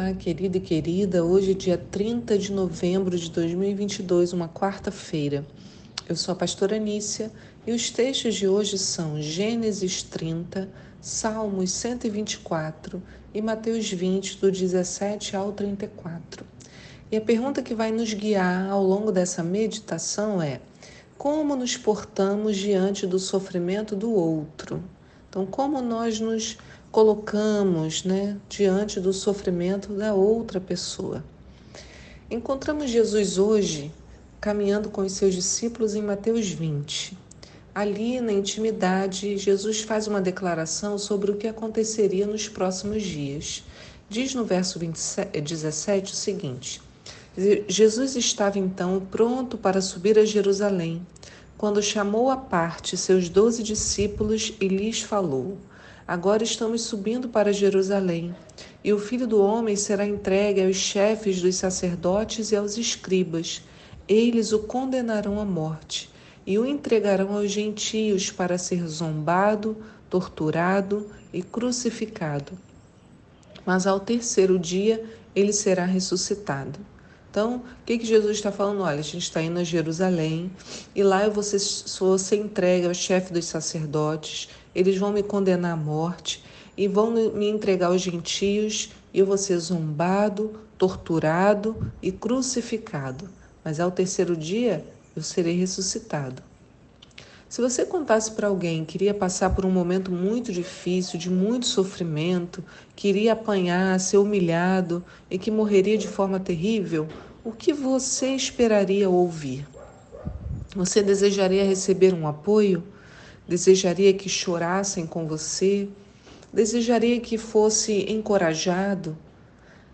Olá, querida e querida. Hoje, é dia 30 de novembro de 2022, uma quarta-feira. Eu sou a pastora Anícia e os textos de hoje são Gênesis 30, Salmos 124 e Mateus 20, do 17 ao 34. E a pergunta que vai nos guiar ao longo dessa meditação é: como nos portamos diante do sofrimento do outro? Então, como nós nos colocamos né, diante do sofrimento da outra pessoa. Encontramos Jesus hoje caminhando com os seus discípulos em Mateus 20. Ali, na intimidade, Jesus faz uma declaração sobre o que aconteceria nos próximos dias. Diz no verso 27, 17 o seguinte: Jesus estava então pronto para subir a Jerusalém, quando chamou à parte seus doze discípulos e lhes falou: Agora estamos subindo para Jerusalém, e o filho do homem será entregue aos chefes dos sacerdotes e aos escribas. Eles o condenarão à morte e o entregarão aos gentios para ser zombado, torturado e crucificado. Mas ao terceiro dia ele será ressuscitado. Então, o que, que Jesus está falando? Olha, a gente está indo a Jerusalém e lá vou ser entregue ao chefe dos sacerdotes, eles vão me condenar à morte e vão me entregar aos gentios e eu vou ser zombado, torturado e crucificado. Mas ao terceiro dia eu serei ressuscitado. Se você contasse para alguém que iria passar por um momento muito difícil, de muito sofrimento, que iria apanhar, ser humilhado e que morreria de forma terrível, o que você esperaria ouvir? Você desejaria receber um apoio? Desejaria que chorassem com você? Desejaria que fosse encorajado?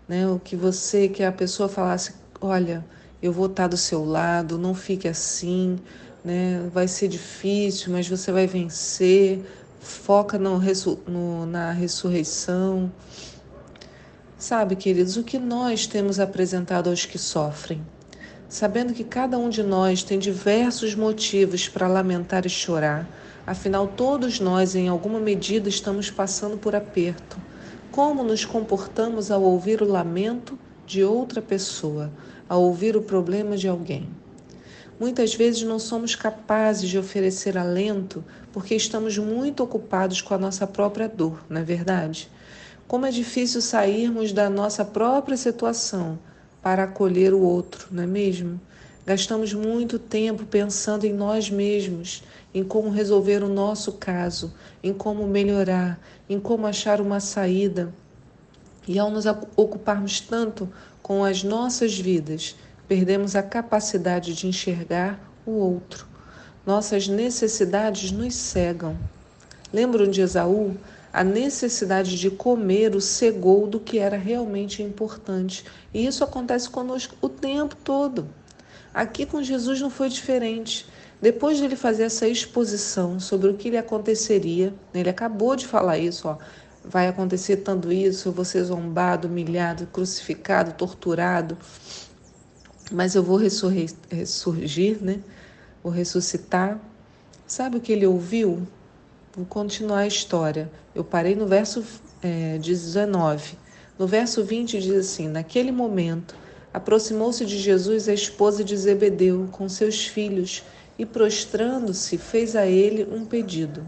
Né? O que você, que a pessoa falasse, olha, eu vou estar do seu lado, não fique assim, né? Vai ser difícil, mas você vai vencer. Foca no, no, na ressurreição. Sabe, queridos, o que nós temos apresentado aos que sofrem? Sabendo que cada um de nós tem diversos motivos para lamentar e chorar, afinal, todos nós, em alguma medida, estamos passando por aperto. Como nos comportamos ao ouvir o lamento de outra pessoa, ao ouvir o problema de alguém? Muitas vezes não somos capazes de oferecer alento porque estamos muito ocupados com a nossa própria dor, não é verdade? Como é difícil sairmos da nossa própria situação para acolher o outro, não é mesmo? Gastamos muito tempo pensando em nós mesmos, em como resolver o nosso caso, em como melhorar, em como achar uma saída. E ao nos ocuparmos tanto com as nossas vidas, perdemos a capacidade de enxergar o outro. Nossas necessidades nos cegam. Lembram de Esaú? A necessidade de comer o cegou do que era realmente importante. E isso acontece conosco o tempo todo. Aqui com Jesus não foi diferente. Depois de ele fazer essa exposição sobre o que lhe aconteceria, ele acabou de falar isso, ó, vai acontecer tanto isso, ser zombado, humilhado, crucificado, torturado mas eu vou ressurgir, né? Vou ressuscitar. Sabe o que ele ouviu? Vou continuar a história. Eu parei no verso é, 19. No verso 20 diz assim: Naquele momento, aproximou-se de Jesus a esposa de Zebedeu com seus filhos e, prostrando-se, fez a ele um pedido.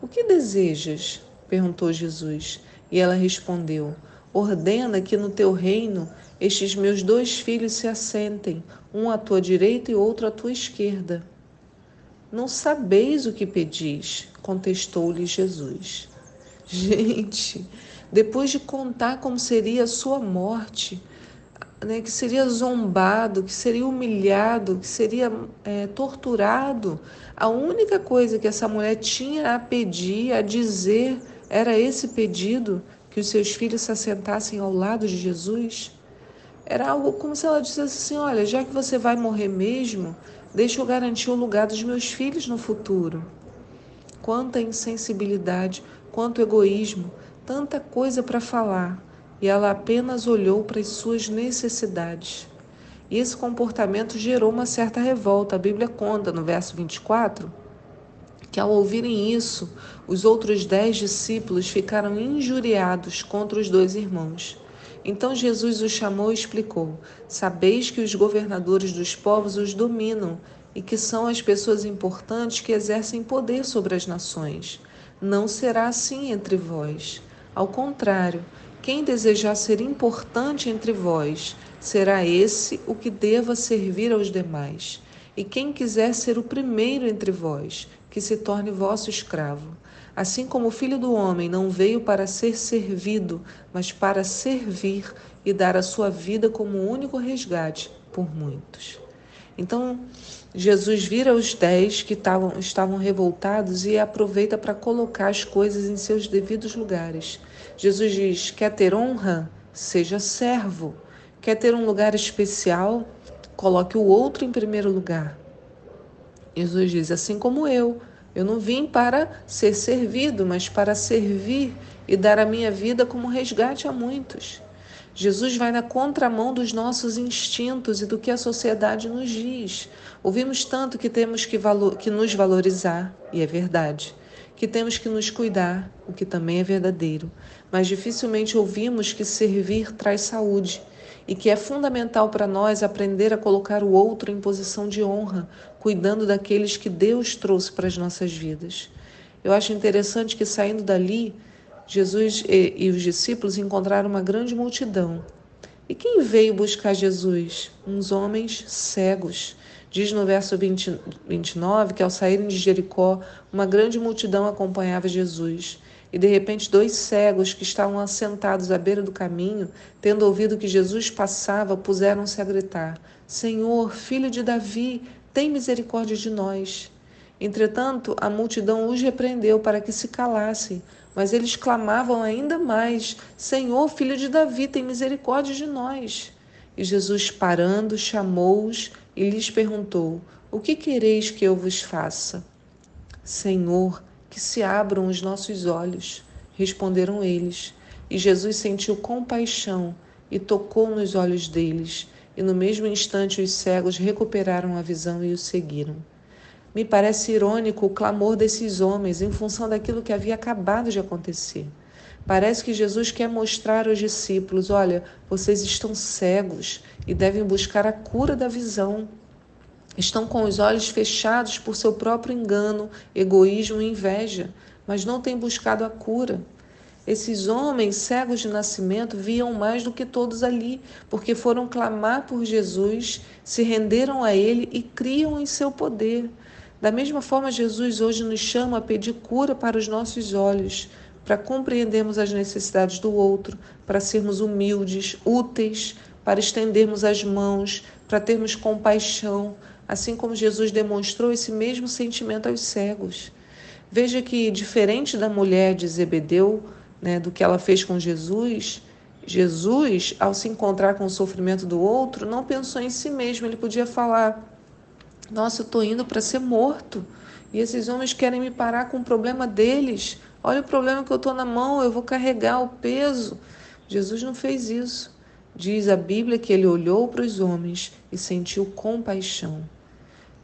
O que desejas? perguntou Jesus. E ela respondeu: Ordena que no teu reino estes meus dois filhos se assentem, um à tua direita e outro à tua esquerda. Não sabeis o que pedis, contestou-lhe Jesus. Gente, depois de contar como seria a sua morte, né, que seria zombado, que seria humilhado, que seria é, torturado, a única coisa que essa mulher tinha a pedir, a dizer, era esse pedido que os seus filhos se assentassem ao lado de Jesus, era algo como se ela dissesse assim: Olha, já que você vai morrer mesmo, deixa eu garantir o lugar dos meus filhos no futuro. Quanta insensibilidade, quanto egoísmo, tanta coisa para falar, e ela apenas olhou para as suas necessidades. E esse comportamento gerou uma certa revolta. A Bíblia conta no verso 24 que ao ouvirem isso, os outros dez discípulos ficaram injuriados contra os dois irmãos. Então Jesus os chamou e explicou: Sabeis que os governadores dos povos os dominam e que são as pessoas importantes que exercem poder sobre as nações. Não será assim entre vós. Ao contrário, quem desejar ser importante entre vós, será esse o que deva servir aos demais. E quem quiser ser o primeiro entre vós, que se torne vosso escravo. Assim como o Filho do Homem não veio para ser servido, mas para servir e dar a sua vida como único resgate por muitos. Então, Jesus vira os dez que estavam, estavam revoltados e aproveita para colocar as coisas em seus devidos lugares. Jesus diz: quer ter honra? Seja servo. Quer ter um lugar especial? Coloque o outro em primeiro lugar. Jesus diz: assim como eu. Eu não vim para ser servido, mas para servir e dar a minha vida como resgate a muitos. Jesus vai na contramão dos nossos instintos e do que a sociedade nos diz. Ouvimos tanto que temos que, valor, que nos valorizar, e é verdade, que temos que nos cuidar, o que também é verdadeiro, mas dificilmente ouvimos que servir traz saúde e que é fundamental para nós aprender a colocar o outro em posição de honra, cuidando daqueles que Deus trouxe para as nossas vidas. Eu acho interessante que saindo dali, Jesus e, e os discípulos encontraram uma grande multidão. E quem veio buscar Jesus? Uns homens cegos. Diz no verso 20, 29 que ao saírem de Jericó, uma grande multidão acompanhava Jesus. E de repente, dois cegos que estavam assentados à beira do caminho, tendo ouvido que Jesus passava, puseram-se a gritar: Senhor, filho de Davi, tem misericórdia de nós. Entretanto, a multidão os repreendeu para que se calassem, mas eles clamavam ainda mais: Senhor, filho de Davi, tem misericórdia de nós. E Jesus, parando, chamou-os e lhes perguntou: O que quereis que eu vos faça? Senhor, que se abram os nossos olhos. Responderam eles. E Jesus sentiu compaixão e tocou nos olhos deles. E no mesmo instante os cegos recuperaram a visão e o seguiram. Me parece irônico o clamor desses homens em função daquilo que havia acabado de acontecer. Parece que Jesus quer mostrar aos discípulos: olha, vocês estão cegos e devem buscar a cura da visão. Estão com os olhos fechados por seu próprio engano, egoísmo e inveja, mas não têm buscado a cura. Esses homens cegos de nascimento viam mais do que todos ali, porque foram clamar por Jesus, se renderam a Ele e criam em seu poder. Da mesma forma, Jesus hoje nos chama a pedir cura para os nossos olhos, para compreendermos as necessidades do outro, para sermos humildes, úteis, para estendermos as mãos, para termos compaixão, assim como Jesus demonstrou esse mesmo sentimento aos cegos. Veja que, diferente da mulher de Zebedeu, né, do que ela fez com Jesus, Jesus, ao se encontrar com o sofrimento do outro, não pensou em si mesmo. Ele podia falar: nossa, eu estou indo para ser morto. E esses homens querem me parar com o problema deles. Olha o problema que eu estou na mão, eu vou carregar o peso. Jesus não fez isso. Diz a Bíblia que ele olhou para os homens e sentiu compaixão.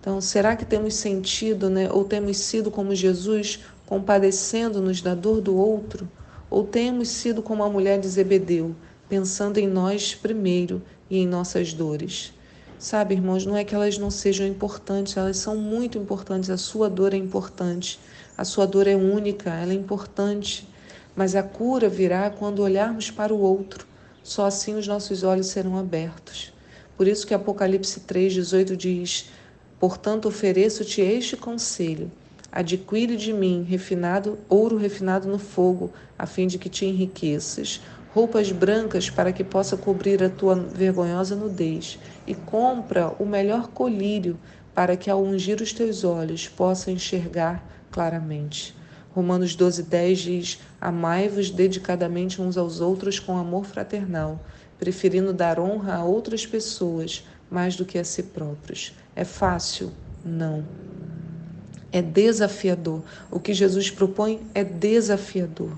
Então, será que temos sentido, né, ou temos sido como Jesus, compadecendo-nos da dor do outro? Ou temos sido como a mulher de Zebedeu, pensando em nós primeiro e em nossas dores? Sabe, irmãos, não é que elas não sejam importantes, elas são muito importantes. A sua dor é importante, a sua dor é única, ela é importante. Mas a cura virá quando olharmos para o outro. Só assim os nossos olhos serão abertos. Por isso que Apocalipse 3,18 diz: Portanto, ofereço-te este conselho: adquire de mim refinado, ouro refinado no fogo, a fim de que te enriqueças. Roupas brancas para que possa cobrir a tua vergonhosa nudez, e compra o melhor colírio para que ao ungir os teus olhos possa enxergar claramente. Romanos 12:10 diz: Amai-vos dedicadamente uns aos outros com amor fraternal, preferindo dar honra a outras pessoas mais do que a si próprios. É fácil? Não. É desafiador. O que Jesus propõe é desafiador.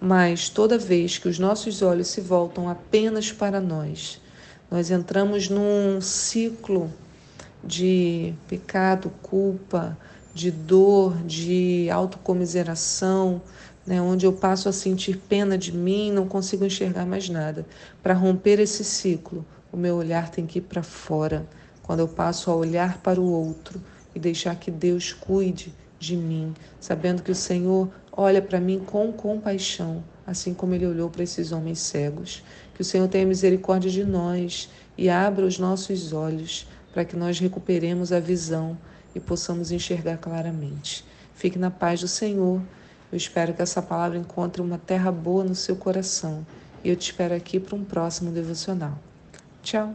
Mas toda vez que os nossos olhos se voltam apenas para nós, nós entramos num ciclo de pecado, culpa, de dor, de autocomiseração, né, onde eu passo a sentir pena de mim, não consigo enxergar mais nada. Para romper esse ciclo, o meu olhar tem que ir para fora. Quando eu passo a olhar para o outro e deixar que Deus cuide de mim, sabendo que o Senhor olha para mim com compaixão, assim como ele olhou para esses homens cegos. Que o Senhor tenha misericórdia de nós e abra os nossos olhos para que nós recuperemos a visão e possamos enxergar claramente. Fique na paz do Senhor. Eu espero que essa palavra encontre uma terra boa no seu coração. E eu te espero aqui para um próximo devocional. Tchau!